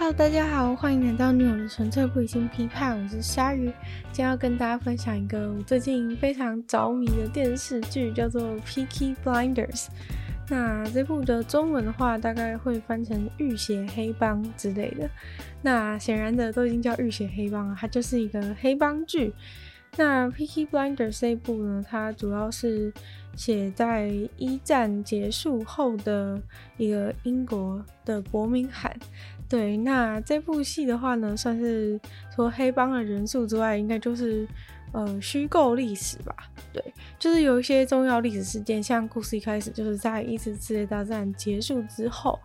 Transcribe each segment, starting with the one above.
Hello，大家好，欢迎来到女友的纯粹不理性批判，我是鲨鱼。今天要跟大家分享一个我最近非常着迷的电视剧，叫做《Peaky Blinders》。那这部的中文的话，大概会翻成《浴血黑帮》之类的。那显然的，都已经叫《浴血黑帮》了，它就是一个黑帮剧。那《Peaky Blinders》这一部呢，它主要是写在一战结束后的一个英国的伯明翰。对，那这部戏的话呢，算是除了黑帮的人数之外，应该就是呃虚构历史吧。对，就是有一些重要历史事件，像故事一开始就是在一次世界大战结束之后，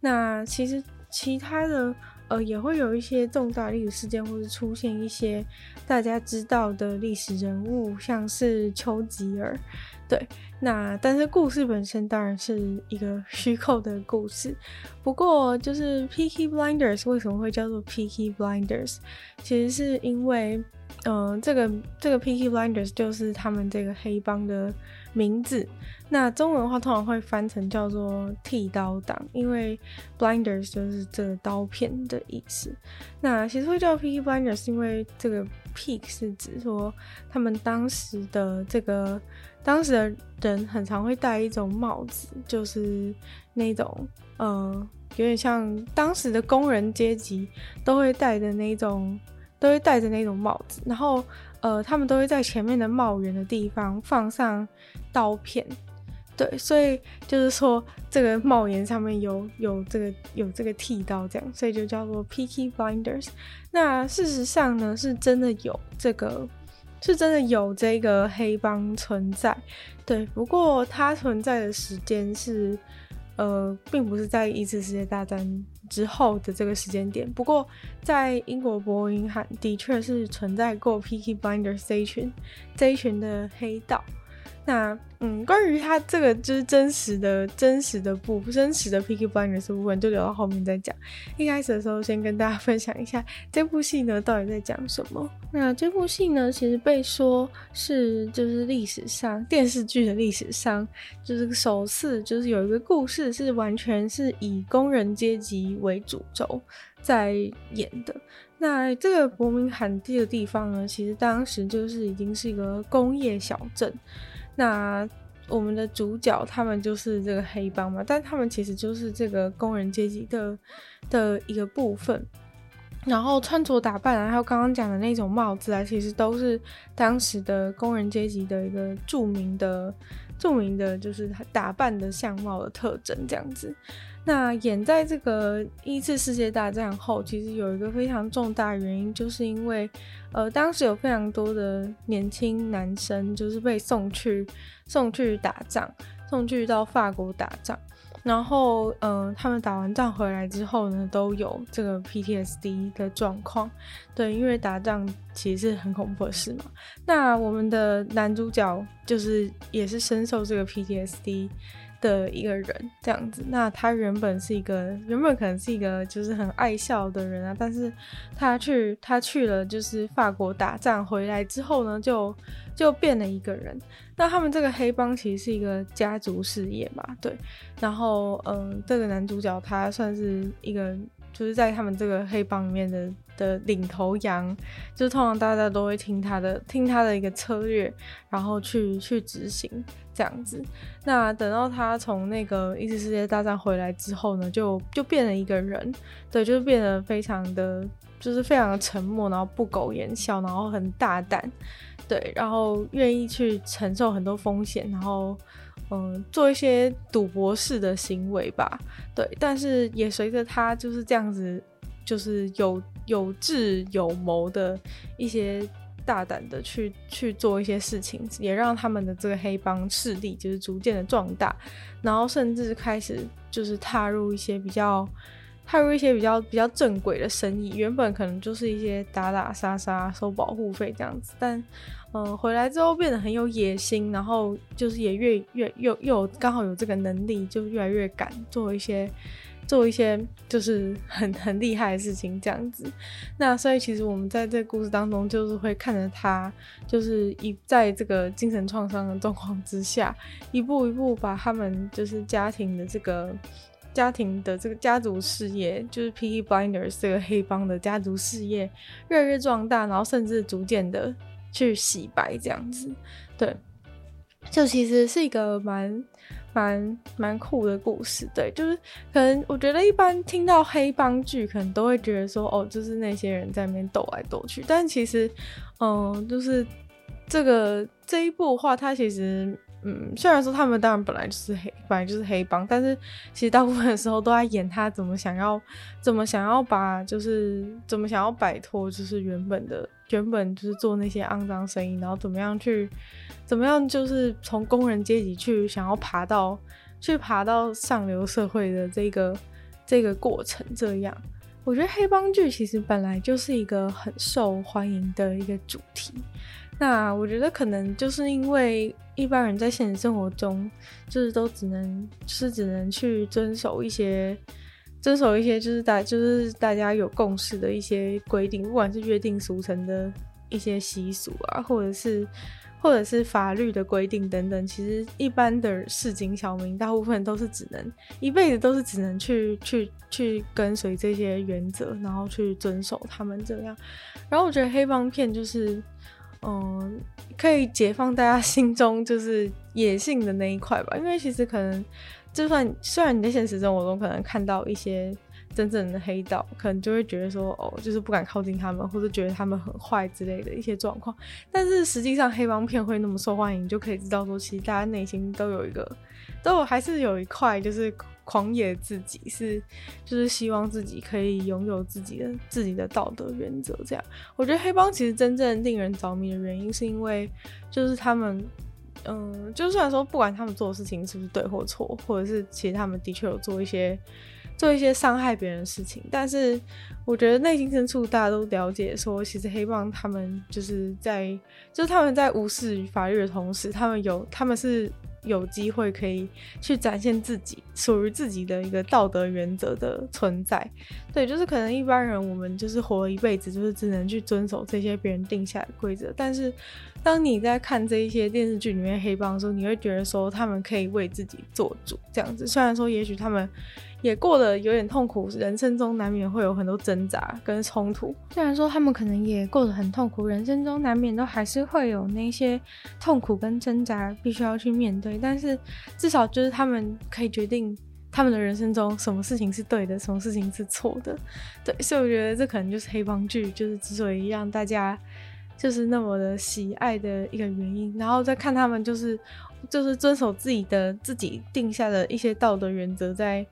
那其实其他的呃也会有一些重大历史事件，或是出现一些大家知道的历史人物，像是丘吉尔。对，那但是故事本身当然是一个虚构的故事。不过，就是 Peaky Blinders 为什么会叫做 Peaky Blinders？其实是因为，嗯、这个这个 Peaky Blinders 就是他们这个黑帮的名字。那中文的话通常会翻成叫做剃刀党，因为 Blinders 就是这个刀片的意思。那其实会叫 Peaky Blinders，是因为这个 Peak 是指说他们当时的这个。当时的人很常会戴一种帽子，就是那种，呃，有点像当时的工人阶级都会戴的那种，都会戴着那种帽子。然后，呃，他们都会在前面的帽檐的地方放上刀片，对，所以就是说这个帽檐上面有有这个有这个剃刀，这样，所以就叫做 Peaky Blinders。那事实上呢，是真的有这个。是真的有这个黑帮存在，对。不过它存在的时间是，呃，并不是在一次世界大战之后的这个时间点。不过在英国伯明翰的确是存在过 Peaky Blinders 这一群这一群的黑道。那嗯，关于他这个就是真实的、真实的部、真实的 Peaky Blinders 部分，就留到后面再讲。一开始的时候，先跟大家分享一下这部戏呢到底在讲什么。那这部戏呢，其实被说是就是历史上电视剧的历史上，就是首次就是有一个故事是完全是以工人阶级为主轴在演的。那这个伯明翰这个地方呢，其实当时就是已经是一个工业小镇。那我们的主角他们就是这个黑帮嘛，但他们其实就是这个工人阶级的的一个部分。然后穿着打扮啊，还有刚刚讲的那种帽子啊，其实都是当时的工人阶级的一个著名的、著名的，就是打扮的相貌的特征这样子。那演在这个一次世界大战后，其实有一个非常重大原因，就是因为，呃，当时有非常多的年轻男生就是被送去送去打仗，送去到法国打仗，然后，嗯、他们打完仗回来之后呢，都有这个 PTSD 的状况，对，因为打仗其实是很恐怖的事嘛。那我们的男主角就是也是深受这个 PTSD。的一个人这样子，那他原本是一个，原本可能是一个就是很爱笑的人啊，但是他去他去了就是法国打仗回来之后呢，就就变了一个人。那他们这个黑帮其实是一个家族事业嘛，对。然后嗯，这个男主角他算是一个。就是在他们这个黑帮里面的的领头羊，就是通常大家都会听他的，听他的一个策略，然后去去执行这样子。那等到他从那个一次世界大战回来之后呢，就就变了一个人，对，就是变得非常的，就是非常的沉默，然后不苟言笑，然后很大胆，对，然后愿意去承受很多风险，然后。嗯，做一些赌博式的行为吧，对，但是也随着他就是这样子，就是有有智有谋的一些大胆的去去做一些事情，也让他们的这个黑帮势力就是逐渐的壮大，然后甚至开始就是踏入一些比较踏入一些比较比较正轨的生意，原本可能就是一些打打杀杀收保护费这样子，但。嗯，回来之后变得很有野心，然后就是也越越又又刚好有这个能力，就越来越敢做一些做一些就是很很厉害的事情这样子。那所以其实我们在这个故事当中，就是会看着他，就是一在这个精神创伤的状况之下，一步一步把他们就是家庭的这个。家庭的这个家族事业，就是 P.E. Blinders 这个黑帮的家族事业越来越壮大，然后甚至逐渐的去洗白这样子，对，就其实是一个蛮蛮蛮酷的故事，对，就是可能我觉得一般听到黑帮剧，可能都会觉得说，哦，就是那些人在那边斗来斗去，但其实，嗯、就是这个这一部的话，它其实。嗯，虽然说他们当然本来就是黑，本来就是黑帮，但是其实大部分的时候都在演他怎么想要，怎么想要把，就是怎么想要摆脱，就是原本的原本就是做那些肮脏生意，然后怎么样去，怎么样就是从工人阶级去想要爬到，去爬到上流社会的这个这个过程。这样，我觉得黑帮剧其实本来就是一个很受欢迎的一个主题。那我觉得可能就是因为一般人在现实生活中，就是都只能，是只能去遵守一些，遵守一些就是大就是大家有共识的一些规定，不管是约定俗成的一些习俗啊，或者是或者是法律的规定等等。其实一般的市井小民，大部分都是只能一辈子都是只能去去去跟随这些原则，然后去遵守他们这样。然后我觉得黑帮片就是。嗯，可以解放大家心中就是野性的那一块吧。因为其实可能，就算虽然你在现实生活中可能看到一些真正的黑道，可能就会觉得说，哦，就是不敢靠近他们，或者觉得他们很坏之类的一些状况。但是实际上，黑帮片会那么受欢迎，就可以知道说，其实大家内心都有一个，都有还是有一块就是。狂野自己是，就是希望自己可以拥有自己的自己的道德原则。这样，我觉得黑帮其实真正令人着迷的原因，是因为就是他们，嗯，就算说不管他们做的事情是不是对或错，或者是其实他们的确有做一些做一些伤害别人的事情，但是我觉得内心深处大家都了解，说其实黑帮他们就是在，就是他们在无视法律的同时，他们有他们是。有机会可以去展现自己属于自己的一个道德原则的存在，对，就是可能一般人我们就是活了一辈子，就是只能去遵守这些别人定下的规则。但是，当你在看这一些电视剧里面黑帮的时候，你会觉得说他们可以为自己做主，这样子。虽然说也许他们。也过得有点痛苦，人生中难免会有很多挣扎跟冲突。虽然说他们可能也过得很痛苦，人生中难免都还是会有那些痛苦跟挣扎必须要去面对，但是至少就是他们可以决定他们的人生中什么事情是对的，什么事情是错的。对，所以我觉得这可能就是黑帮剧，就是之所以让大家就是那么的喜爱的一个原因。然后再看他们就是就是遵守自己的自己定下的一些道德原则，在。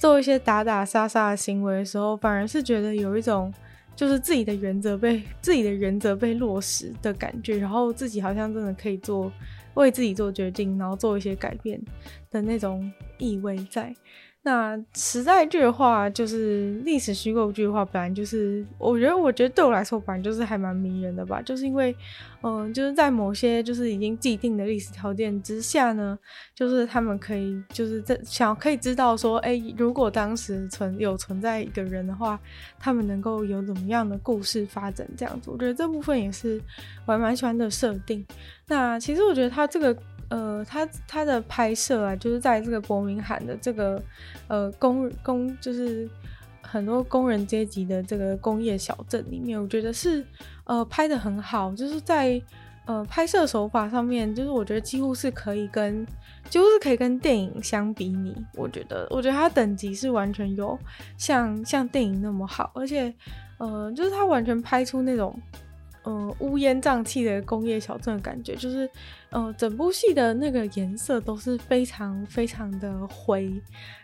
做一些打打杀杀的行为的时候，反而是觉得有一种就是自己的原则被 自己的原则被落实的感觉，然后自己好像真的可以做为自己做决定，然后做一些改变的那种意味在。那时代剧的话，就是历史虚构剧的话，本来就是我觉得，我觉得对我来说，本来就是还蛮迷人的吧。就是因为，嗯、就是在某些就是已经既定的历史条件之下呢，就是他们可以就是在想可以知道说，哎、如果当时存有存在一个人的话，他们能够有怎么样的故事发展这样子。我觉得这部分也是我还蛮喜欢的设定。那其实我觉得他这个。呃，他他的拍摄啊，就是在这个伯明翰的这个呃工工，就是很多工人阶级的这个工业小镇里面，我觉得是呃拍得很好，就是在呃拍摄手法上面，就是我觉得几乎是可以跟几乎是可以跟电影相比拟。我觉得，我觉得他等级是完全有像像电影那么好，而且呃，就是他完全拍出那种。嗯，乌烟瘴气的工业小镇的感觉，就是，呃，整部戏的那个颜色都是非常非常的灰，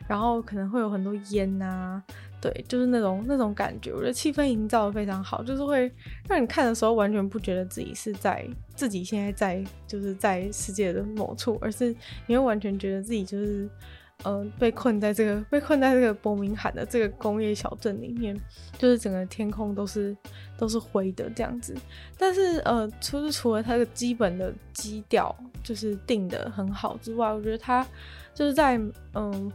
然后可能会有很多烟啊，对，就是那种那种感觉，我觉得气氛营造的非常好，就是会让你看的时候完全不觉得自己是在自己现在在就是在世界的某处，而是你会完全觉得自己就是。呃，被困在这个被困在这个伯明翰的这个工业小镇里面，就是整个天空都是都是灰的这样子。但是呃，除了除了它的基本的基调就是定得很好之外，我觉得它就是在嗯、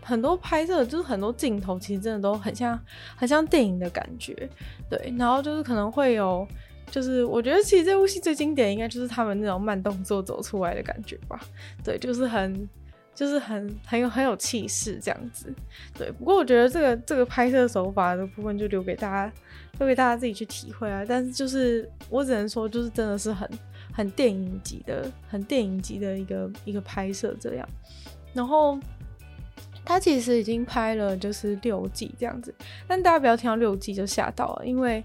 很多拍摄就是很多镜头其实真的都很像很像电影的感觉，对。然后就是可能会有，就是我觉得其实这部戏最经典应该就是他们那种慢动作走出来的感觉吧，对，就是很。就是很很有很有气势这样子。对，不过我觉得这个这个拍摄手法的部分就留给大家，留给大家自己去体会啊。但是就是我只能说，就是真的是很很电影级的，很电影级的一个一个拍摄这样。然后他其实已经拍了就是六季这样子，但大家不要听到六季就吓到了，因为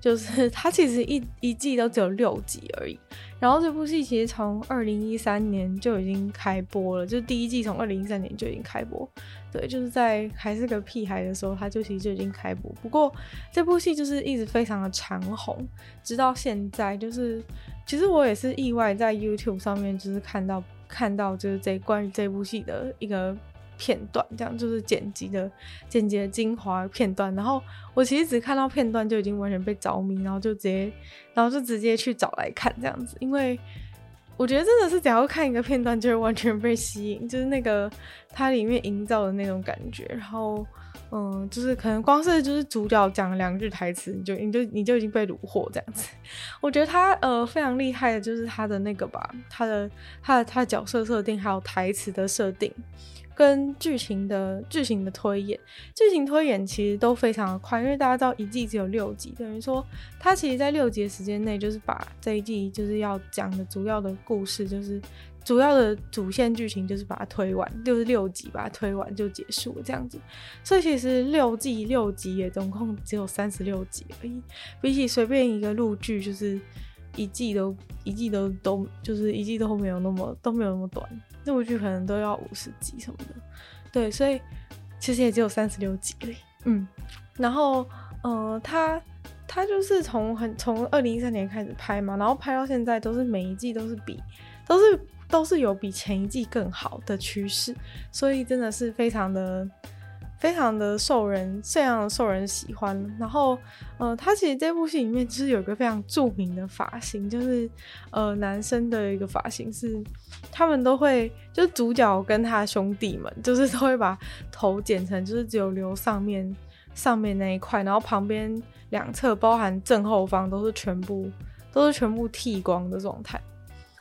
就是他其实一一季都只有六集而已。然后这部戏其实从二零一三年就已经开播了，就是第一季从二零一三年就已经开播，对，就是在还是个屁孩的时候，他就其实就已经开播。不过这部戏就是一直非常的长红，直到现在，就是其实我也是意外在 YouTube 上面就是看到。看到就是这关于这部戏的一个片段，这样就是剪辑的剪辑的精华片段。然后我其实只看到片段就已经完全被着迷，然后就直接，然后就直接去找来看这样子。因为我觉得真的是只要看一个片段，就会完全被吸引，就是那个它里面营造的那种感觉，然后。嗯，就是可能光是就是主角讲两句台词，你就你就你就已经被虏获这样子。我觉得他呃非常厉害的就是他的那个吧，他的他的他的角色设定，还有台词的设定，跟剧情的剧情的推演，剧情推演其实都非常的快，因为大家知道一季只有六集，等于说他其实在六集的时间内，就是把这一季就是要讲的主要的故事就是。主要的主线剧情就是把它推完，就是六集把它推完就结束这样子。所以其实六季六集也总共只有三十六集而已，比起随便一个陆剧，就是一季都一季都都就是一季都没有那么都没有那么短，那部剧可能都要五十集什么的。对，所以其实也只有三十六集而已。嗯，然后呃，他他就是从很从二零一三年开始拍嘛，然后拍到现在都是每一季都是比都是。都是有比前一季更好的趋势，所以真的是非常的、非常的受人这样受人喜欢。然后，呃，他其实这部戏里面其实有一个非常著名的发型，就是呃男生的一个发型是，他们都会就是主角跟他兄弟们，就是都会把头剪成就是只有留上面上面那一块，然后旁边两侧包含正后方都是全部都是全部剃光的状态。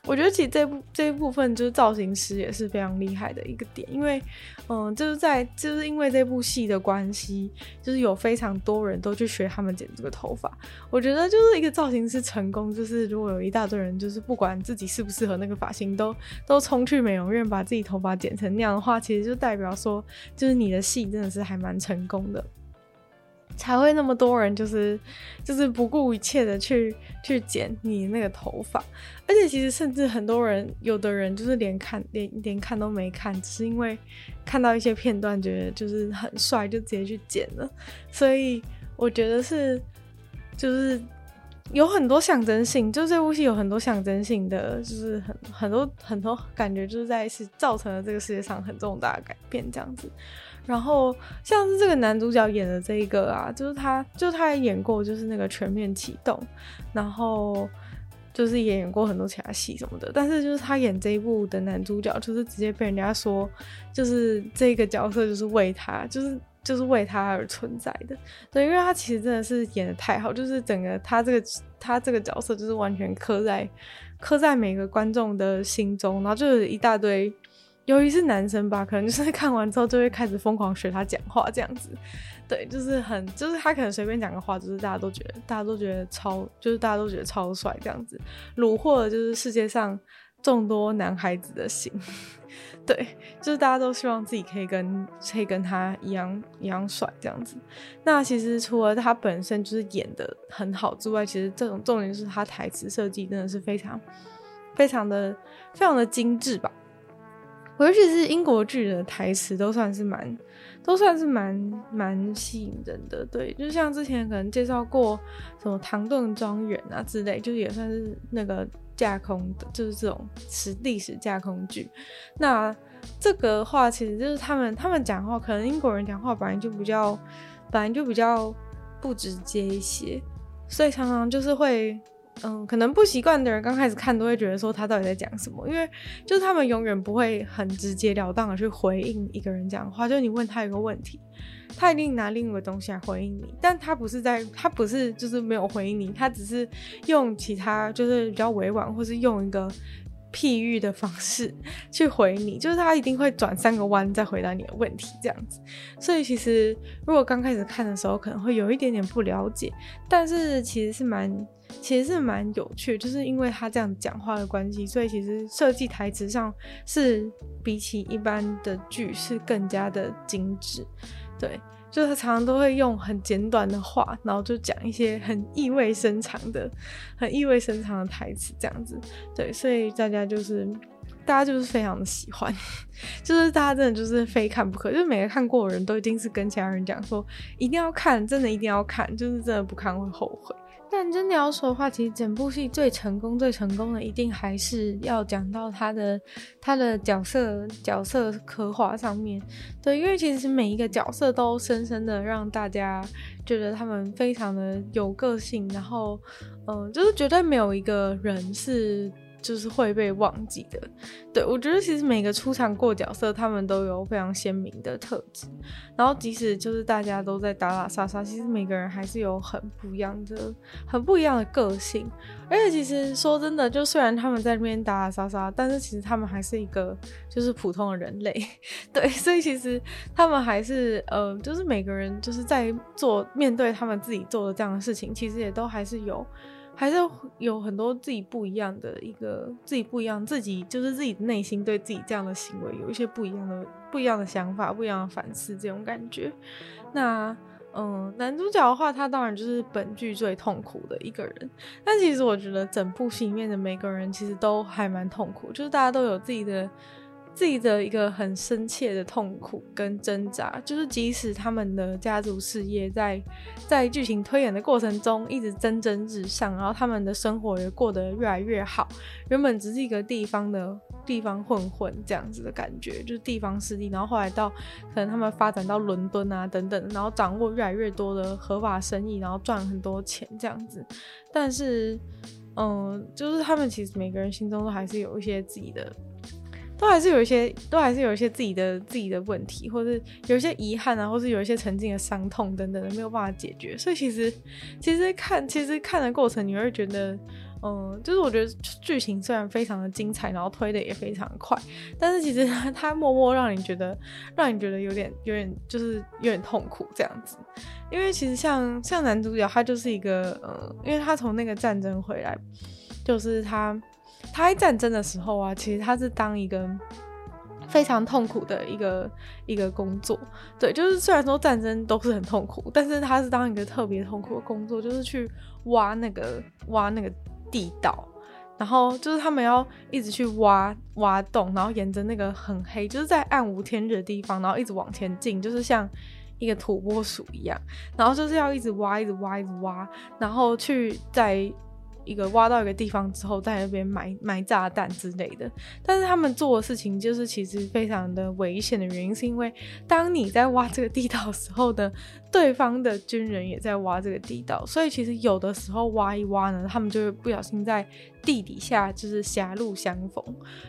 我觉得其实这部这一部分就是造型师也是非常厉害的一个点，因为，嗯，就是在就是因为这部戏的关系，就是有非常多人都去学他们剪这个头发。我觉得就是一个造型师成功，就是如果有一大堆人，就是不管自己适不适合那个发型，都 都冲去美容院把自己头发剪成那样的话，其实就代表说，就是你的戏真的是还蛮成功的。才会那么多人，就是就是不顾一切的去去剪你那个头发，而且其实甚至很多人，有的人就是连看连连看都没看，只是因为看到一些片段觉得就是很帅，就直接去剪了。所以我觉得是就是有很多象征性，就这部戏有很多象征性的，就是很很多很多感觉，就是在是造成了这个世界上很重大的改变这样子。然后像是这个男主角演的这一个啊，就是他，就他也演过，就是那个全面启动，然后就是也演过很多其他戏什么的。但是就是他演这一部的男主角，就是直接被人家说，就是这个角色就是为他，就是就是为他而存在的。对，因为他其实真的是演得太好，就是整个他这个他这个角色就是完全刻在刻在每个观众的心中，然后就是一大堆。由于是男生吧，可能就是看完之后就会开始疯狂学他讲话这样子，对，就是很，就是他可能随便讲个话，就是大家都觉得，大家都觉得超，就是大家都觉得超帅这样子，虏获了就是世界上众多男孩子的心，对，就是大家都希望自己可以跟可以跟他一样一样帅这样子。那其实除了他本身就是演的很好之外，其实这种重点是他台词设计真的是非常非常的非常的精致吧。尤其是英国剧的台词都算是蛮，都算是蛮蛮吸引人的。对，就像之前可能介绍过什么《唐顿庄园》啊之类，就也算是那个架空的，就是这种史历史架空剧。那这个话其实就是他们他们讲话，可能英国人讲话本来就比较本来就比较不直接一些，所以常常就是会。嗯，可能不习惯的人刚开始看都会觉得说他到底在讲什么，因为就是他们永远不会很直截了当的去回应一个人讲话，就你问他一个问题，他一定拿另一个东西来回应你，但他不是在，他不是就是没有回应你，他只是用其他就是比较委婉，或是用一个譬喻的方式 去回你，就是他一定会转三个弯再回答你的问题，这样子。所以其实如果刚开始看的时候，可能会有一点点不了解，但是其实是蛮，其实是蛮有趣，就是因为他这样讲话的关系，所以其实设计台词上是比起一般的剧是更加的精致，对。就是他常常都会用很简短的话，然后就讲一些很意味深长的、很意味深长的台词，这样子。对，所以大家就是，大家就是非常的喜欢，就是大家真的就是非看不可，就是每个看过的人都一定是跟其他人讲说，一定要看，真的一定要看，就是真的不看会后悔。但真的要说的话，其实整部戏最成功、最成功的，一定还是要讲到他的他的角色角色刻画上面。对，因为其实每一个角色都深深的让大家觉得他们非常的有个性，然后，嗯、就是绝对没有一个人是。就是会被忘记的，对，我觉得其实每个出场过角色，他们都有非常鲜明的特质。然后即使就是大家都在打打杀杀，其实每个人还是有很不一样的、很不一样的个性。而且其实说真的，就虽然他们在那边打打杀杀，但是其实他们还是一个就是普通的人类，对，所以其实他们还是呃，就是每个人就是在做面对他们自己做的这样的事情，其实也都还是有。还是有很多自己不一样的一个自己不一样，自己就是自己内心对自己这样的行为有一些不一样的不一样的想法，不一样的反思这种感觉。那嗯，男主角的话，他当然就是本剧最痛苦的一个人。但其实我觉得整部戏里面的每个人其实都还蛮痛苦，就是大家都有自己的。自己的一个很深切的痛苦跟挣扎，就是即使他们的家族事业在在剧情推演的过程中一直蒸蒸日上，然后他们的生活也过得越来越好。原本只是一个地方的地方混混这样子的感觉，就是地方势力，然后后来到可能他们发展到伦敦啊等等，然后掌握越来越多的合法生意，然后赚很多钱这样子。但是，嗯，就是他们其实每个人心中都还是有一些自己的。都还是有一些，都还是有一些自己的自己的问题，或是有一些遗憾啊，或是有一些曾经的伤痛等等的没有办法解决。所以其实，其实看，其实看的过程，你会觉得，嗯，就是我觉得剧情虽然非常的精彩，然后推的也非常快，但是其实 它默默让你觉得，让你觉得有点有点就是有点痛苦这样子。因为其实像像男主角，他就是一个，嗯，因为他从那个战争回来，就是他。他在战争的时候啊，其实他是当一个非常痛苦的一个一个工作。对，就是虽然说战争都是很痛苦，但是他是当一个特别痛苦的工作，就是去挖那个挖那个地道，然后就是他们要一直去挖挖洞，然后沿着那个很黑，就是在暗无天日的地方，然后一直往前进，就是像一个土拨鼠一样，然后就是要一直挖，一直挖，一直挖，然后去在。一个挖到一个地方之后，在那边埋埋炸弹之类的。但是他们做的事情就是其实非常的危险的原因，是因为当你在挖这个地道的时候呢，对方的军人也在挖这个地道，所以其实有的时候挖一挖呢，他们就会不小心在地底下就是狭路相逢，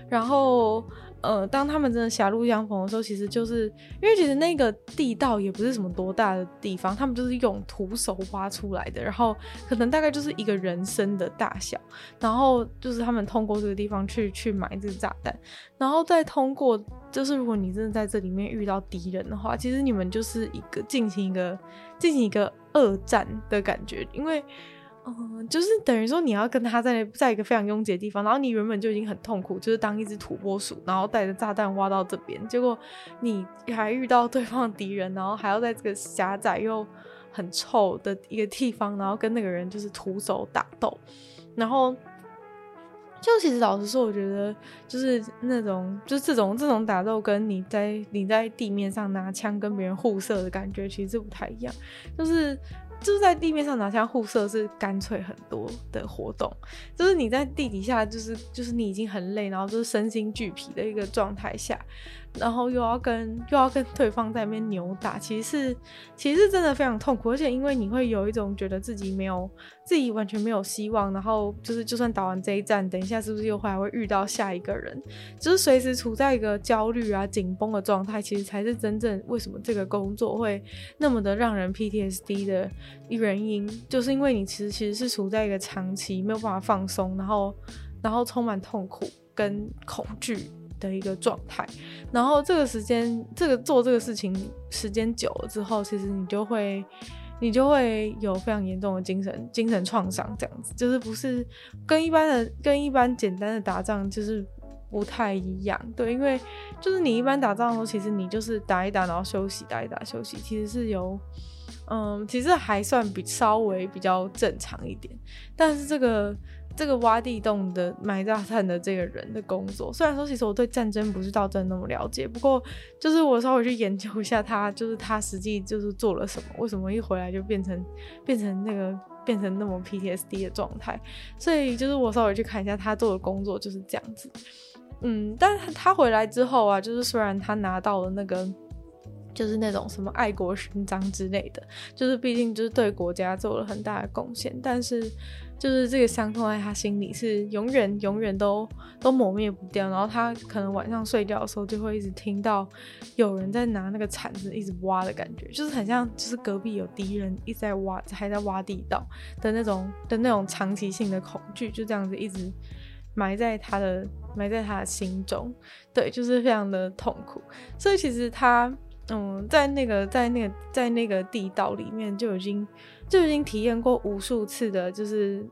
然后。呃，当他们真的狭路相逢的时候，其实就是因为其实那个地道也不是什么多大的地方，他们就是用徒手挖出来的，然后可能大概就是一个人身的大小，然后就是他们通过这个地方去去埋这个炸弹，然后再通过，就是如果你真的在这里面遇到敌人的话，其实你们就是一个进行一个进行一个恶战的感觉，因为。就是等于说你要跟他在在一个非常拥挤的地方，然后你原本就已经很痛苦，就是当一只土拨鼠，然后带着炸弹挖到这边，结果你还遇到对方的敌人，然后还要在这个狭窄又很臭的一个地方，然后跟那个人就是徒手打斗，然后就其实老实说，我觉得就是那种就是这种这种打斗，跟你在你在地面上拿枪跟别人互射的感觉其实不太一样，就是。就是在地面上拿下互射是干脆很多的活动，就是你在地底下，就是就是你已经很累，然后就是身心俱疲的一个状态下。然后又要跟又要跟对方在那边扭打，其实是其实是真的非常痛苦，而且因为你会有一种觉得自己没有自己完全没有希望，然后就是就算打完这一战，等一下是不是又还会遇到下一个人，就是随时处在一个焦虑啊紧绷的状态，其实才是真正为什么这个工作会那么的让人 PTSD 的原因，就是因为你其实其实是处在一个长期没有办法放松，然后然后充满痛苦跟恐惧。的一个状态。然后这个时间，这个做这个事情时间久了之后，其实你就会。你就会有非常严重的精神精神创伤，这样子就是不是跟一般的跟一般简单的打仗就是不太一样，对，因为就是你一般打仗的时候，其实你就是打一打，然后休息，打一打休息，其实是有，嗯，其实还算比稍微比较正常一点，但是这个。这个挖地洞的埋炸弹的这个人的工作，虽然说其实我对战争不是到真的那么了解，不过就是我稍微去研究一下他，就是他实际就是做了什么，为什么一回来就变成变成那个变成那么 PTSD 的状态，所以就是我稍微去看一下他做的工作就是这样子，嗯，但是他回来之后啊，就是虽然他拿到了那个。就是那种什么爱国勋章之类的，就是毕竟就是对国家做了很大的贡献，但是就是这个伤痛在他心里是永远永远都都抹灭不掉。然后他可能晚上睡觉的时候就会一直听到有人在拿那个铲子一直挖的感觉，就是很像就是隔壁有敌人一直在挖，还在挖地道的那种的那种长期性的恐惧，就这样子一直埋在他的埋在他的心中，对，就是非常的痛苦。所以其实他。嗯，在那个在那个在那个地道里面就已经就已经体验过无数次的，就是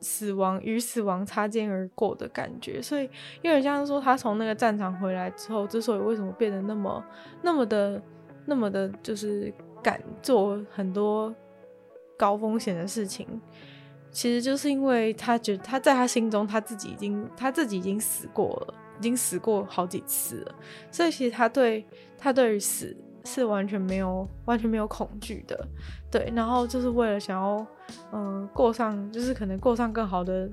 死亡与死亡擦肩而过的感觉。所以有点像是说，他从那个战场回来之后，之所以为什么变得那么那么的那么的，就是敢做很多高风险的事情，其实就是因为他觉他在他心中他自己已经他自己已经死过了，已经死过好几次了。所以其实他对。他对于死是完全没有完全没有恐惧的，对，然后就是为了想要，嗯、过上就是可能过上更好的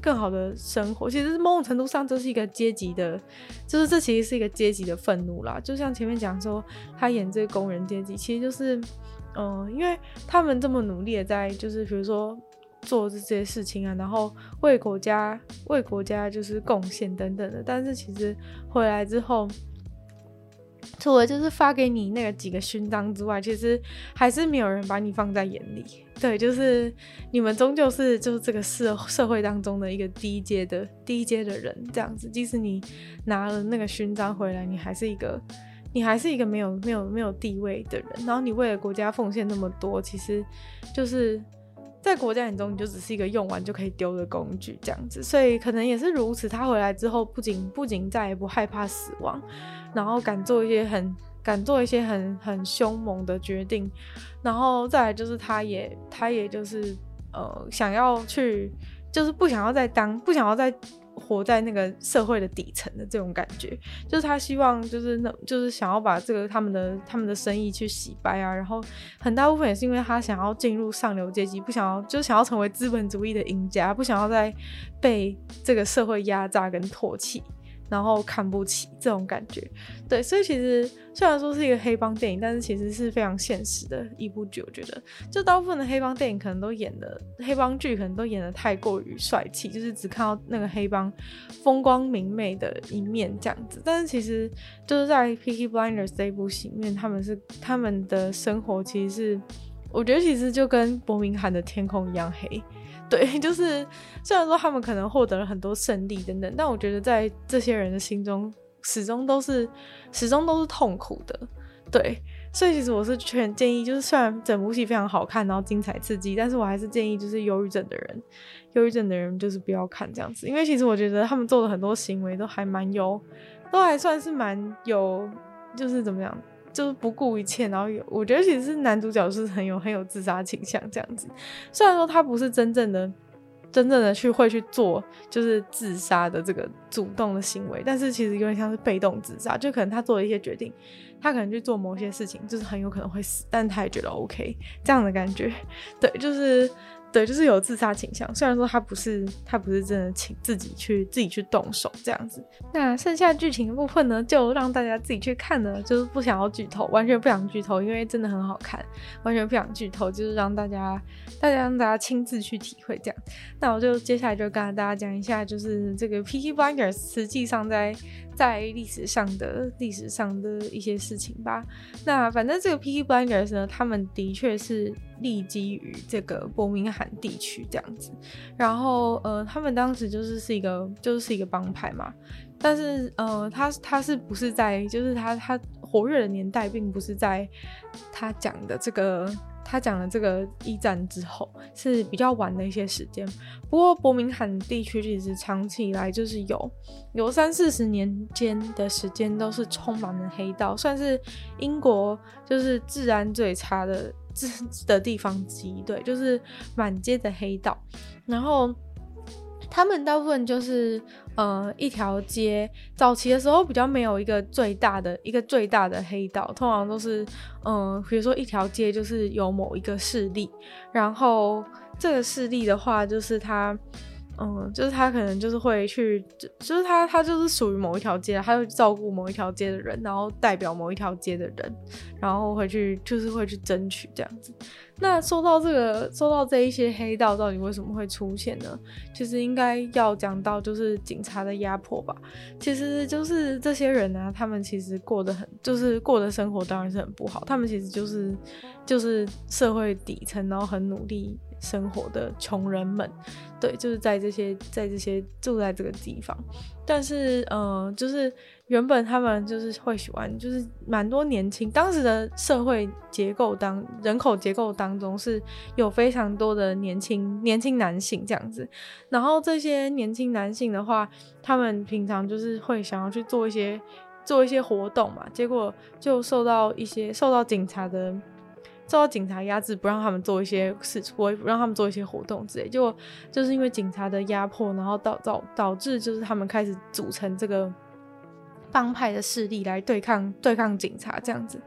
更好的生活。其实某种程度上，这是一个阶级的，就是这其实是一个阶级的愤怒啦。就像前面讲说，他演这个工人阶级，其实就是，嗯、因为他们这么努力的在，就是比如说做这些事情啊，然后为国家为国家就是贡献等等的，但是其实回来之后。除了就是发给你那个几个勋章之外，其实还是没有人把你放在眼里。对，就是你们终究是就是这个社社会当中的一个低阶的低阶的人这样子。即使你拿了那个勋章回来，你还是一个你还是一个没有没有没有地位的人。然后你为了国家奉献那么多，其实就是。在国家眼中，你就只是一个用完就可以丢的工具，这样子。所以可能也是如此。他回来之后，不仅不仅再也不害怕死亡，然后敢做一些很敢做一些很很凶猛的决定，然后再来就是他也他也就是呃想要去，就是不想要再当，不想要再。活在那个社会的底层的这种感觉，就是他希望，就是那，就是想要把这个他们的他们的生意去洗白啊，然后很大部分也是因为他想要进入上流阶级，不想要，就是想要成为资本主义的赢家，不想要再被这个社会压榨跟唾弃。然后看不起这种感觉，对，所以其实虽然说是一个黑帮电影，但是其实是非常现实的一部剧。我觉得，就大部分的黑帮电影可能都演的黑帮剧，可能都演的太过于帅气，就是只看到那个黑帮风光明媚的一面这样子。但是其实就是在《Peaky Blinders》这一部戏里面，他们是他们的生活其实是，我觉得其实就跟伯明翰的天空一样黑。对，就是虽然说他们可能获得了很多胜利等等，但我觉得在这些人的心中，始终都是始终都是痛苦的。对，所以其实我是全建议，就是虽然整部戏非常好看，然后精彩刺激，但是我还是建议，就是忧郁症的人，忧郁症的人就是不要看这样子，因为其实我觉得他们做的很多行为都还蛮有，都还算是蛮有，就是怎么样。就是不顾一切，然后有，我觉得其实是男主角是很有很有自杀倾向这样子。虽然说他不是真正的真正的去会去做就是自杀的这个主动的行为，但是其实有点像是被动自杀，就可能他做了一些决定，他可能去做某些事情，就是很有可能会死，但他也觉得 OK 这样的感觉。对，就是。对，就是有自杀倾向。虽然说他不是，他不是真的请自己去自己去动手这样子。那剩下剧情的部分呢，就让大家自己去看呢。就是不想要剧透，完全不想剧透，因为真的很好看，完全不想剧透，就是让大家，大家让大家亲自去体会这样。那我就接下来就跟大家讲一下，就是这个 Peaky Blinders 实际上在在历史上的历史上的一些事情吧。那反正这个 Peaky Blinders 呢，他们的确是。立基于这个伯明翰地区这样子。然后呃，他们当时就是是一个就是一个帮派嘛，但是呃，他他是不是在就是他他活跃的年代并不是在他讲的这个。他讲了这个一战之后是比较晚的一些时间，不过伯明翰地区其实长期以来就是有有三四十年间的时间都是充满了黑道，算是英国就是治安最差的的地方之一，对，就是满街的黑道，然后。他们大部分就是，呃，一条街。早期的时候比较没有一个最大的一个最大的黑道，通常都是，嗯、比如说一条街就是有某一个势力，然后这个势力的话就是他。嗯，就是他可能就是会去，就是他他就是属于某一条街，他会照顾某一条街的人，然后代表某一条街的人，然后会去就是会去争取这样子。那说到这个，说到这一些黑道到底为什么会出现呢？其实应该要讲到就是警察的压迫吧。其实就是这些人啊，他们其实过得很，就是过的生活当然是很不好。他们其实就是就是社会底层，然后很努力。生活的穷人们，对，就是在这些，在这些住在这个地方，但是，呃，就是原本他们就是会喜欢，就是蛮多年轻，当时的社会结构当人口结构当中是有非常多的年轻年轻男性这样子，然后这些年轻男性的话，他们平常就是会想要去做一些做一些活动嘛，结果就受到一些受到警察的。受到警察压制，不让他们做一些事，不会让他们做一些活动之类，就就是因为警察的压迫，然后导导导致就是他们开始组成这个帮派的势力来对抗对抗警察这样子。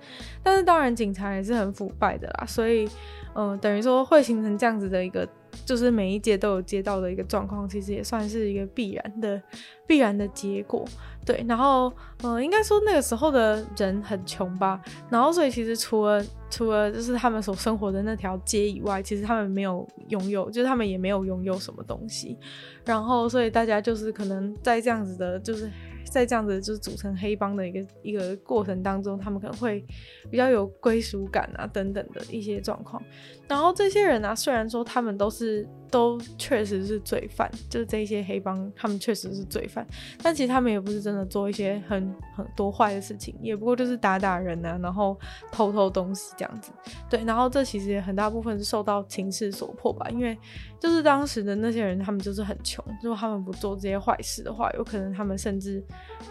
但是当然警察也是很腐败的啦，所以嗯、等于说会形成这样子的一个。就是每一届都有街道的一个状况，其实也算是一个必然的必然的结果，对。然后，嗯、呃，应该说那个时候的人很穷吧，然后所以其实除了除了就是他们所生活的那条街以外，其实他们没有拥有，就是他们也没有拥有什么东西。然后，所以大家就是可能在这样子的，就是。在这样子就是组成黑帮的一个一个过程当中，他们可能会比较有归属感啊等等的一些状况。然后这些人啊，虽然说他们都是都确实是罪犯，就是这些黑帮他们确实是罪犯，但其实他们也不是真的做一些很很多坏的事情，也不过就是打打人啊，然后偷偷东西这样子。对，然后这其实也很大部分是受到情势所迫吧，因为就是当时的那些人，他们就是很穷，如果他们不做这些坏事的话，有可能他们甚至。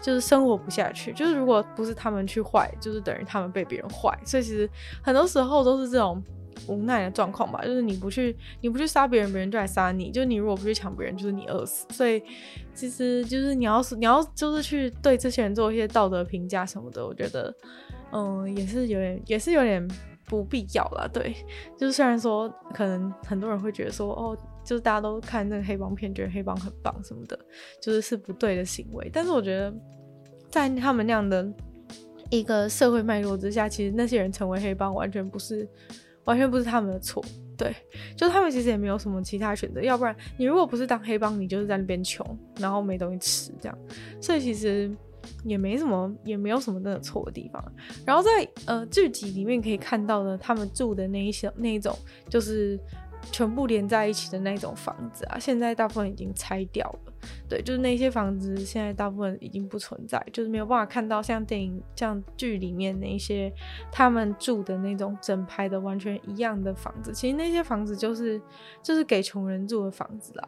就是生活不下去，就是如果不是他们去坏，就是等于他们被别人坏，所以其实很多时候都是这种无奈的状况吧。就是你不去，你不去杀别人，别人就来杀你；就你如果不去抢别人，就是你饿死。所以其实就是你要是你要就是去对这些人做一些道德评价什么的，我觉得嗯也是有点也是有点不必要啦。对，就是虽然说可能很多人会觉得说哦。就是大家都看那个黑帮片，觉得黑帮很棒什么的，就是是不对的行为。但是我觉得，在他们那样的一个社会脉络之下，其实那些人成为黑帮，完全不是完全不是他们的错。对，就他们其实也没有什么其他选择。要不然，你如果不是当黑帮，你就是在那边穷，然后没东西吃这样。所以其实也没什么，也没有什么真的错的地方。然后在呃剧集里面可以看到呢，他们住的那一些那一种就是。全部连在一起的那种房子啊，现在大部分已经拆掉了。对，就是那些房子现在大部分已经不存在，就是没有办法看到像电影、像剧里面那些他们住的那种整排的完全一样的房子。其实那些房子就是就是给穷人住的房子啦。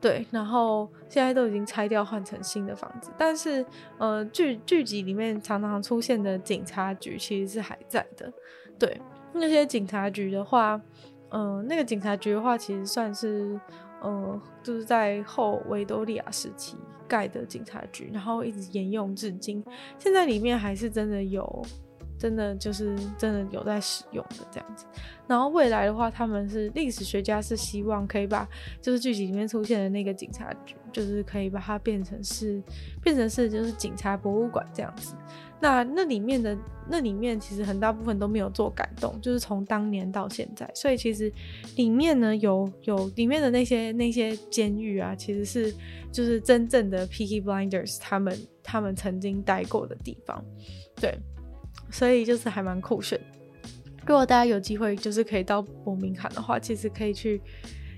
对，然后现在都已经拆掉，换成新的房子。但是呃，剧剧集里面常常出现的警察局其实是还在的。对，那些警察局的话。嗯、那个警察局的话，其实算是，呃，就是在后维多利亚时期盖的警察局，然后一直沿用至今。现在里面还是真的有，真的就是真的有在使用的这样子。然后未来的话，他们是历史学家是希望可以把，就是剧集里面出现的那个警察局，就是可以把它变成是，变成是就是警察博物馆这样子。那那里面的那里面其实很大部分都没有做改动，就是从当年到现在，所以其实里面呢有有里面的那些那些监狱啊，其实是就是真正的 Peaky Blinders 他们他们曾经待过的地方，对，所以就是还蛮酷炫。如果大家有机会，就是可以到伯明翰的话，其实可以去，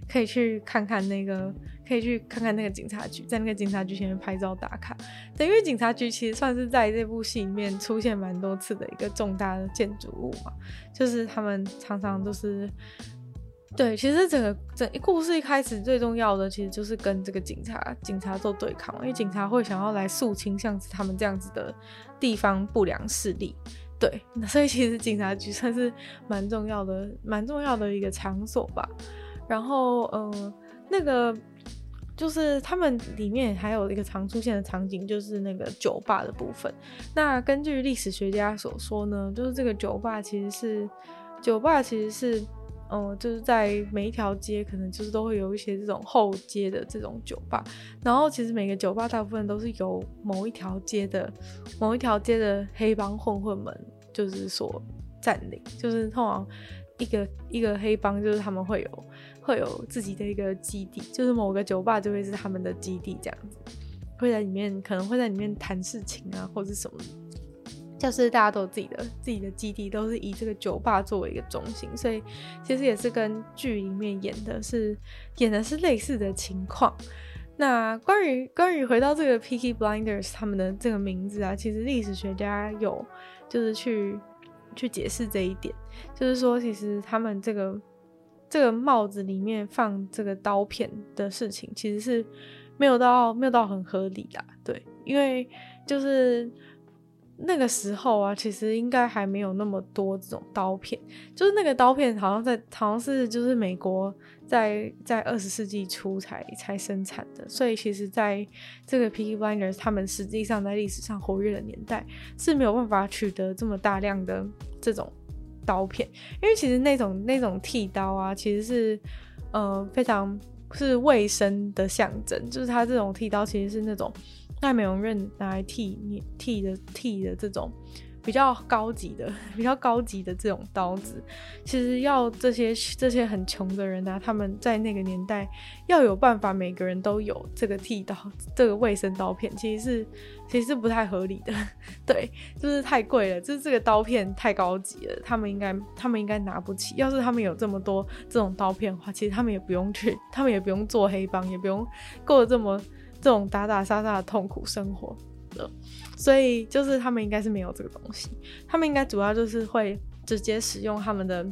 可以去看看那个，可以去看看那个警察局，在那个警察局前面拍照打卡。对，因为警察局其实算是在这部戏里面出现蛮多次的一个重大的建筑物嘛，就是他们常常都是，对，其实整个整个故事一开始最重要的，其实就是跟这个警察警察做对抗，因为警察会想要来肃清像是他们这样子的地方不良势力。对，所以其实警察局算是蛮重要的，蛮重要的一个场所吧。然后，嗯、那个就是他们里面还有一个常出现的场景，就是那个酒吧的部分。那根据历史学家所说呢，就是这个酒吧其实是酒吧，其实是。嗯，就是在每一条街，可能就是都会有一些这种后街的这种酒吧。然后，其实每个酒吧大部分都是由某一条街的某一条街的黑帮混混们就是所占领。就是通常一个一个黑帮，就是他们会有会有自己的一个基地，就是某个酒吧就会是他们的基地这样子，会在里面可能会在里面谈事情啊，或者什么。就是大家都有自己的自己的基地，都是以这个酒吧作为一个中心，所以其实也是跟剧里面演的是演的是类似的情况。那关于关于回到这个 Peaky Blinders 他们的这个名字啊，其实历史学家有就是去去解释这一点，就是说其实他们这个这个帽子里面放这个刀片的事情，其实是没有到没有到很合理的，对，因为就是。那个时候啊，其实应该还没有那么多这种刀片，就是那个刀片好像在，好像是就是美国在在二十世纪初才才生产的，所以其实在这个 Peaky Blinders 他们实际上在历史上活跃的年代是没有办法取得这么大量的这种刀片，因为其实那种那种剃刀啊，其实是呃非常是卫生的象征，就是它这种剃刀其实是那种。那美容院拿来剃你剃的剃的这种比较高级的、比较高级的这种刀子，其实要这些这些很穷的人啊，他们在那个年代要有办法，每个人都有这个剃刀、这个卫生刀片，其实是其实是不太合理的。对，就是太贵了，就是这个刀片太高级了，他们应该他们应该拿不起。要是他们有这么多这种刀片的话，其实他们也不用去，他们也不用做黑帮，也不用过这么。这种打打杀杀的痛苦生活所以就是他们应该是没有这个东西，他们应该主要就是会直接使用他们的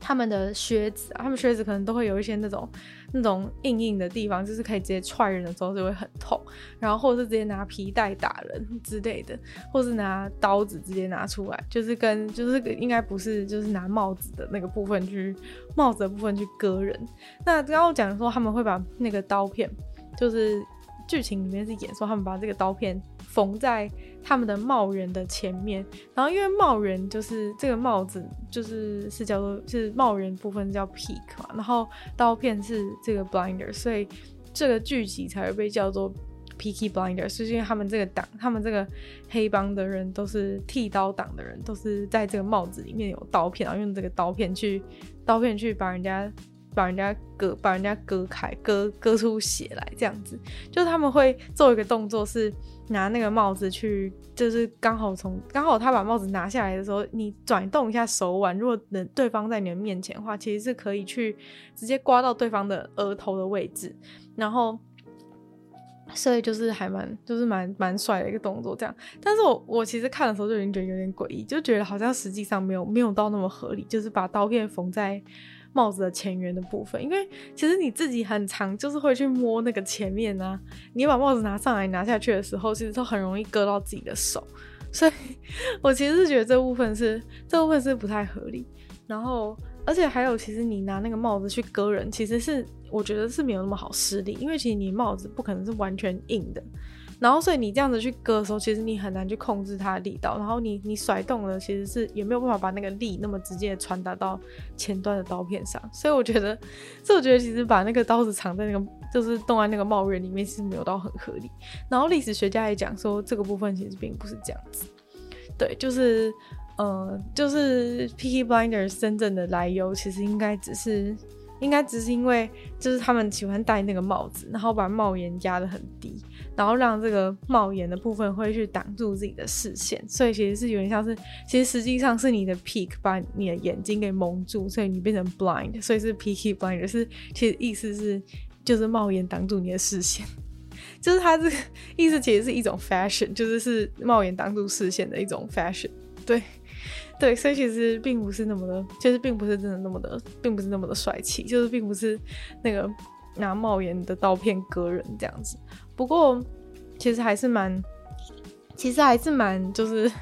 他们的靴子啊，他们靴子可能都会有一些那种那种硬硬的地方，就是可以直接踹人的时候就会很痛，然后或者是直接拿皮带打人之类的，或是拿刀子直接拿出来，就是跟就是应该不是就是拿帽子的那个部分去帽子的部分去割人。那刚刚我讲说他们会把那个刀片就是。剧情里面是演说他们把这个刀片缝在他们的帽檐的前面，然后因为帽檐就是这个帽子就是是叫做是帽檐部分叫 peak 嘛，然后刀片是这个 blinder，所以这个剧集才会被叫做 Peaky blinder，是因为他们这个党，他们这个黑帮的人都是剃刀党的人，都是在这个帽子里面有刀片，然后用这个刀片去刀片去把人家。把人家割，把人家割开，割割出血来，这样子，就是他们会做一个动作，是拿那个帽子去，就是刚好从刚好他把帽子拿下来的时候，你转动一下手腕，如果能对方在你的面前的话，其实是可以去直接刮到对方的额头的位置，然后，所以就是还蛮就是蛮蛮帅的一个动作，这样。但是我我其实看的时候就已经觉得有点诡异，就觉得好像实际上没有没有到那么合理，就是把刀片缝在。帽子的前缘的部分，因为其实你自己很常就是会去摸那个前面啊，你把帽子拿上来拿下去的时候，其实都很容易割到自己的手，所以我其实是觉得这部分是这部分是不太合理。然后，而且还有，其实你拿那个帽子去割人，其实是我觉得是没有那么好施力，因为其实你帽子不可能是完全硬的。然后，所以你这样子去割的时候，其实你很难去控制它的力道。然后你你甩动了，其实是也没有办法把那个力那么直接传达到前端的刀片上。所以我觉得，所以我觉得其实把那个刀子藏在那个就是动在那个帽檐里面，其实没有到很合理。然后历史学家也讲说，这个部分其实并不是这样子。对，就是呃，就是 p k Blinders 真正的来由，其实应该只是。应该只是因为就是他们喜欢戴那个帽子，然后把帽檐压得很低，然后让这个帽檐的部分会去挡住自己的视线，所以其实是有点像是，其实实际上是你的 peak 把你的眼睛给蒙住，所以你变成 blind，所以是 peaky blinder，是其实意思是就是帽檐挡住你的视线。就是它这个意思，其实是一种 fashion，就是是帽檐挡住视线的一种 fashion，对，对，所以其实并不是那么的，其实并不是真的那么的，并不是那么的帅气，就是并不是那个拿帽檐的刀片割人这样子。不过其实还是蛮，其实还是蛮，就是。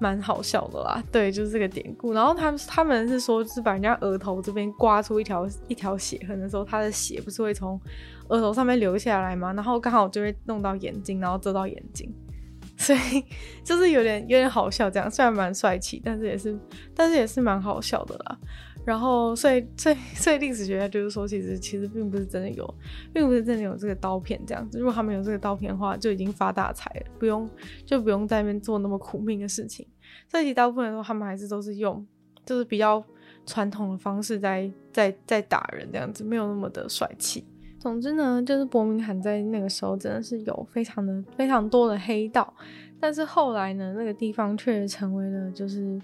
蛮好笑的啦，对，就是这个典故。然后他们他们是说，是把人家额头这边刮出一条一条血痕的时候，他的血不是会从额头上面流下来吗？然后刚好就会弄到眼睛，然后遮到眼睛，所以就是有点有点好笑。这样虽然蛮帅气，但是也是但是也是蛮好笑的啦。然后，所以，所以，所以历史学家就是说，其实，其实并不是真的有，并不是真的有这个刀片这样子。如果他们有这个刀片的话，就已经发大财了，不用，就不用在那边做那么苦命的事情。所以，其实大部分的时候，他们还是都是用，就是比较传统的方式在，在，在打人这样子，没有那么的帅气。总之呢，就是伯明翰在那个时候真的是有非常的非常多的黑道，但是后来呢，那个地方却成为了就是。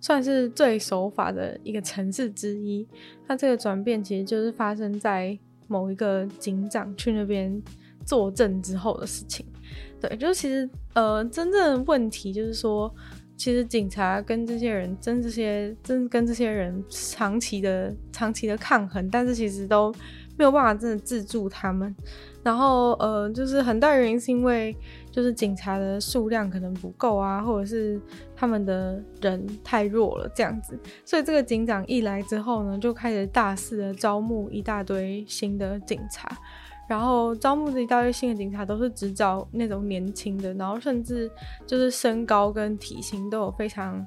算是最守法的一个城市之一。那这个转变其实就是发生在某一个警长去那边作证之后的事情。对，就其实呃，真正问题就是说，其实警察跟这些人真这些真跟这些人长期的长期的抗衡，但是其实都没有办法真的制住他们。然后呃，就是很大原因是因为。就是警察的数量可能不够啊，或者是他们的人太弱了这样子，所以这个警长一来之后呢，就开始大肆的招募一大堆新的警察，然后招募这一大堆新的警察都是只找那种年轻的，然后甚至就是身高跟体型都有非常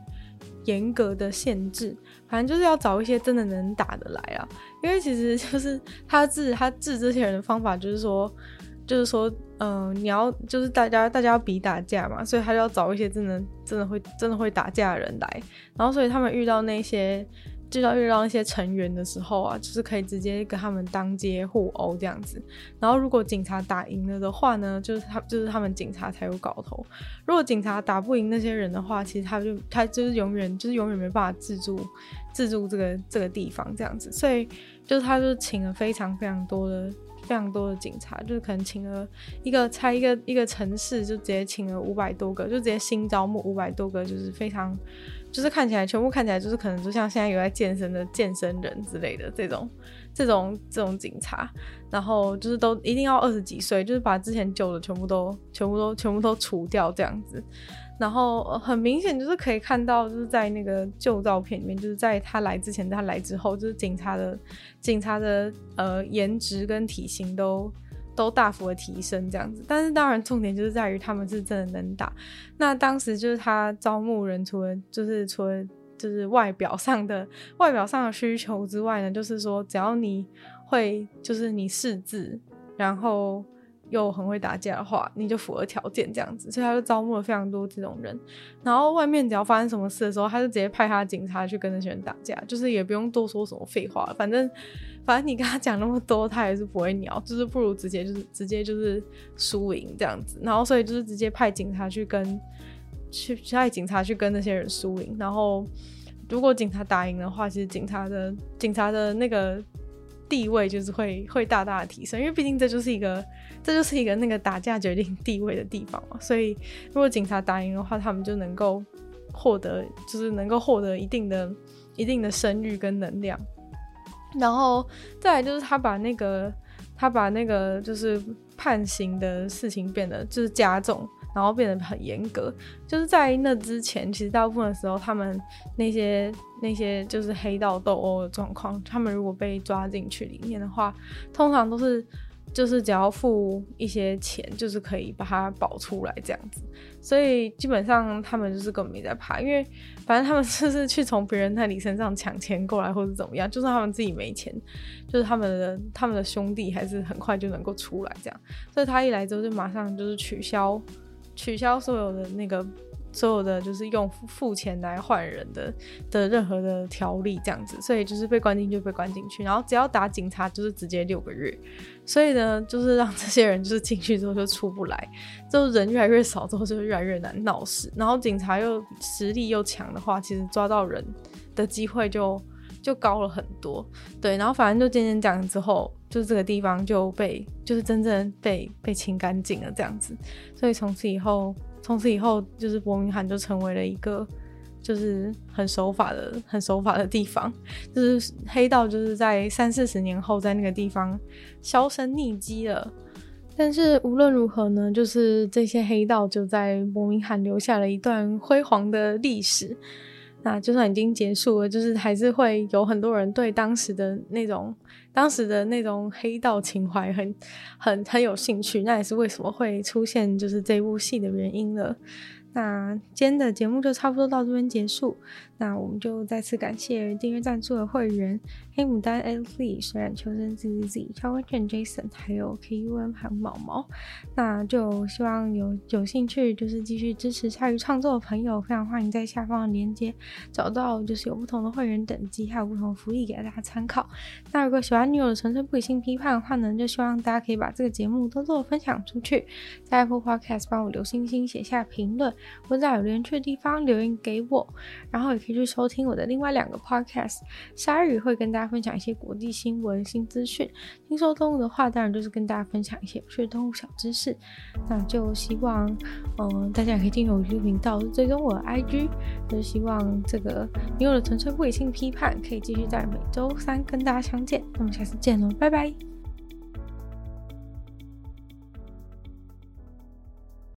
严格的限制，反正就是要找一些真的能打的来啊，因为其实就是他治他治这些人的方法就是说。就是说，嗯、你要就是大家大家要比打架嘛，所以他就要找一些真的真的会真的会打架的人来，然后所以他们遇到那些，就要遇到那些成员的时候啊，就是可以直接跟他们当街互殴这样子。然后如果警察打赢了的话呢，就是他就是他们警察才有搞头。如果警察打不赢那些人的话，其实他就他就是永远就是永远没办法自住自住这个这个地方这样子。所以就是他就请了非常非常多的。非常多的警察，就是可能请了一个拆一个一个城市，就直接请了五百多个，就直接新招募五百多个，就是非常，就是看起来全部看起来就是可能就像现在有在健身的健身人之类的这种这种这种警察，然后就是都一定要二十几岁，就是把之前旧的全部都全部都全部都除掉这样子。然后很明显就是可以看到，就是在那个旧照片里面，就是在他来之前，他来之后，就是警察的警察的呃颜值跟体型都都大幅的提升这样子。但是当然重点就是在于他们是真的能打。那当时就是他招募人，除了就是除了就是外表上的 外表上的需求之外呢，就是说只要你会就是你识字，然后。又很会打架的话，你就符合条件这样子，所以他就招募了非常多这种人。然后外面只要发生什么事的时候，他就直接派他的警察去跟那些人打架，就是也不用多说什么废话，反正反正你跟他讲那么多，他也是不会鸟，就是不如直接就是直接就是输赢这样子。然后所以就是直接派警察去跟去派警察去跟那些人输赢。然后如果警察打赢的话，其实警察的警察的那个地位就是会会大大的提升，因为毕竟这就是一个。这就是一个那个打架决定地位的地方嘛，所以如果警察打赢的话，他们就能够获得，就是能够获得一定的、一定的声誉跟能量。然后再来就是他把那个，他把那个就是判刑的事情变得就是加重，然后变得很严格。就是在那之前，其实大部分的时候，他们那些那些就是黑道斗殴的状况，他们如果被抓进去里面的话，通常都是。就是只要付一些钱，就是可以把它保出来这样子，所以基本上他们就是根本没在怕，因为反正他们 就是去从别人那里身上抢钱过来或者怎么样，就算他们自己没钱，就是他们的他们的兄弟还是很快就能够出来这样，所以他一来之后就马上就是取消取消所有的那个所有的就是用付钱来换人的的任何的条例这样子，所以就是被关进去就被关进去，然后只要打警察就是直接六个月，所以呢就是让这些人就是进去之后就出不来，就人越来越少之后就越来越难闹事，然后警察又实力又强的话，其实抓到人的机会就就高了很多，对，然后反正就渐渐讲之后，就是这个地方就被就是真正被被清干净了这样子，所以从此以后。从此以后，就是伯明翰就成为了一个就是很守法的、很守法的地方。就是黑道就是在三四十年后，在那个地方销声匿迹了。但是无论如何呢，就是这些黑道就在伯明翰留下了一段辉煌的历史。那就算已经结束了，就是还是会有很多人对当时的那种、当时的那种黑道情怀很、很、很有兴趣。那也是为什么会出现就是这部戏的原因了。那今天的节目就差不多到这边结束。那我们就再次感谢订阅赞助的会员黑牡丹 L.C. 水染秋生 Z.Z.Z. 超关键 Jason 还有 K.U.M. 还有毛毛。那就希望有有兴趣就是继续支持鲨鱼创作的朋友，非常欢迎在下方的链接找到就是有不同的会员等级，还有不同的福利给大家参考。那如果喜欢女友的纯粹不理性批判的话呢，就希望大家可以把这个节目多多分享出去，在 Apple Podcast 帮我留星星，写下评论。或者在有留言区的地方留言给我，然后也可以去收听我的另外两个 podcast。鲨鱼会跟大家分享一些国际新闻、新资讯；听说动物的话，当然就是跟大家分享一些有趣的动物小知识。那就希望，嗯、呃，大家也可以订阅我的频道，追踪我的 IG。就是希望这个女友的纯粹理性批判可以继续在每周三跟大家相见。那么下次见喽，拜拜。